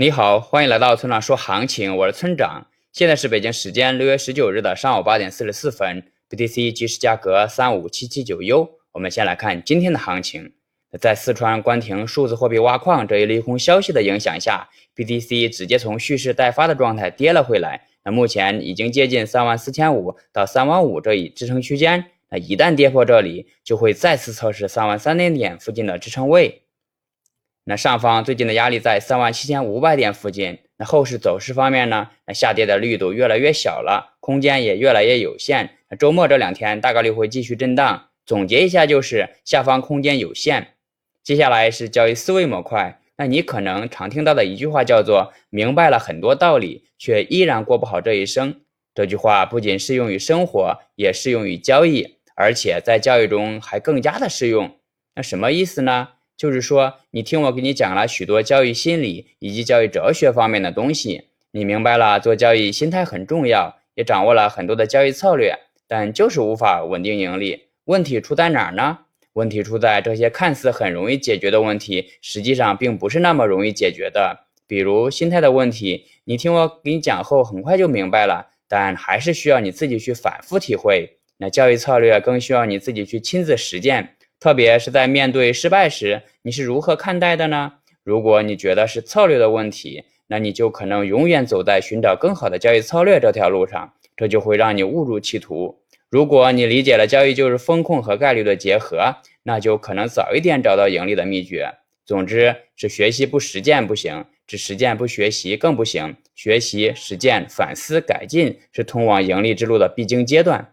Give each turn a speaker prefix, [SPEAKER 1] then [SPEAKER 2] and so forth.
[SPEAKER 1] 你好，欢迎来到村长说行情，我是村长。现在是北京时间六月十九日的上午八点四十四分，BTC 即时价格三五七七九 U。我们先来看今天的行情。在四川关停数字货币挖矿这一利空消息的影响下，BTC 直接从蓄势待发的状态跌了回来。那目前已经接近三万四千五到三万五这一支撑区间。那一旦跌破这里，就会再次测试三万三千点附近的支撑位。那上方最近的压力在三万七千五百点附近。那后市走势方面呢？那下跌的力度越来越小了，空间也越来越有限。周末这两天大概率会继续震荡。总结一下就是下方空间有限。接下来是交易思维模块。那你可能常听到的一句话叫做“明白了很多道理，却依然过不好这一生”。这句话不仅适用于生活，也适用于交易，而且在交易中还更加的适用。那什么意思呢？就是说，你听我给你讲了许多交易心理以及交易哲学方面的东西，你明白了做交易心态很重要，也掌握了很多的交易策略，但就是无法稳定盈利。问题出在哪儿呢？问题出在这些看似很容易解决的问题，实际上并不是那么容易解决的。比如心态的问题，你听我给你讲后很快就明白了，但还是需要你自己去反复体会。那交易策略更需要你自己去亲自实践。特别是在面对失败时，你是如何看待的呢？如果你觉得是策略的问题，那你就可能永远走在寻找更好的交易策略这条路上，这就会让你误入歧途。如果你理解了交易就是风控和概率的结合，那就可能早一点找到盈利的秘诀。总之，只学习不实践不行，只实践不学习更不行。学习、实践、反思、改进是通往盈利之路的必经阶段。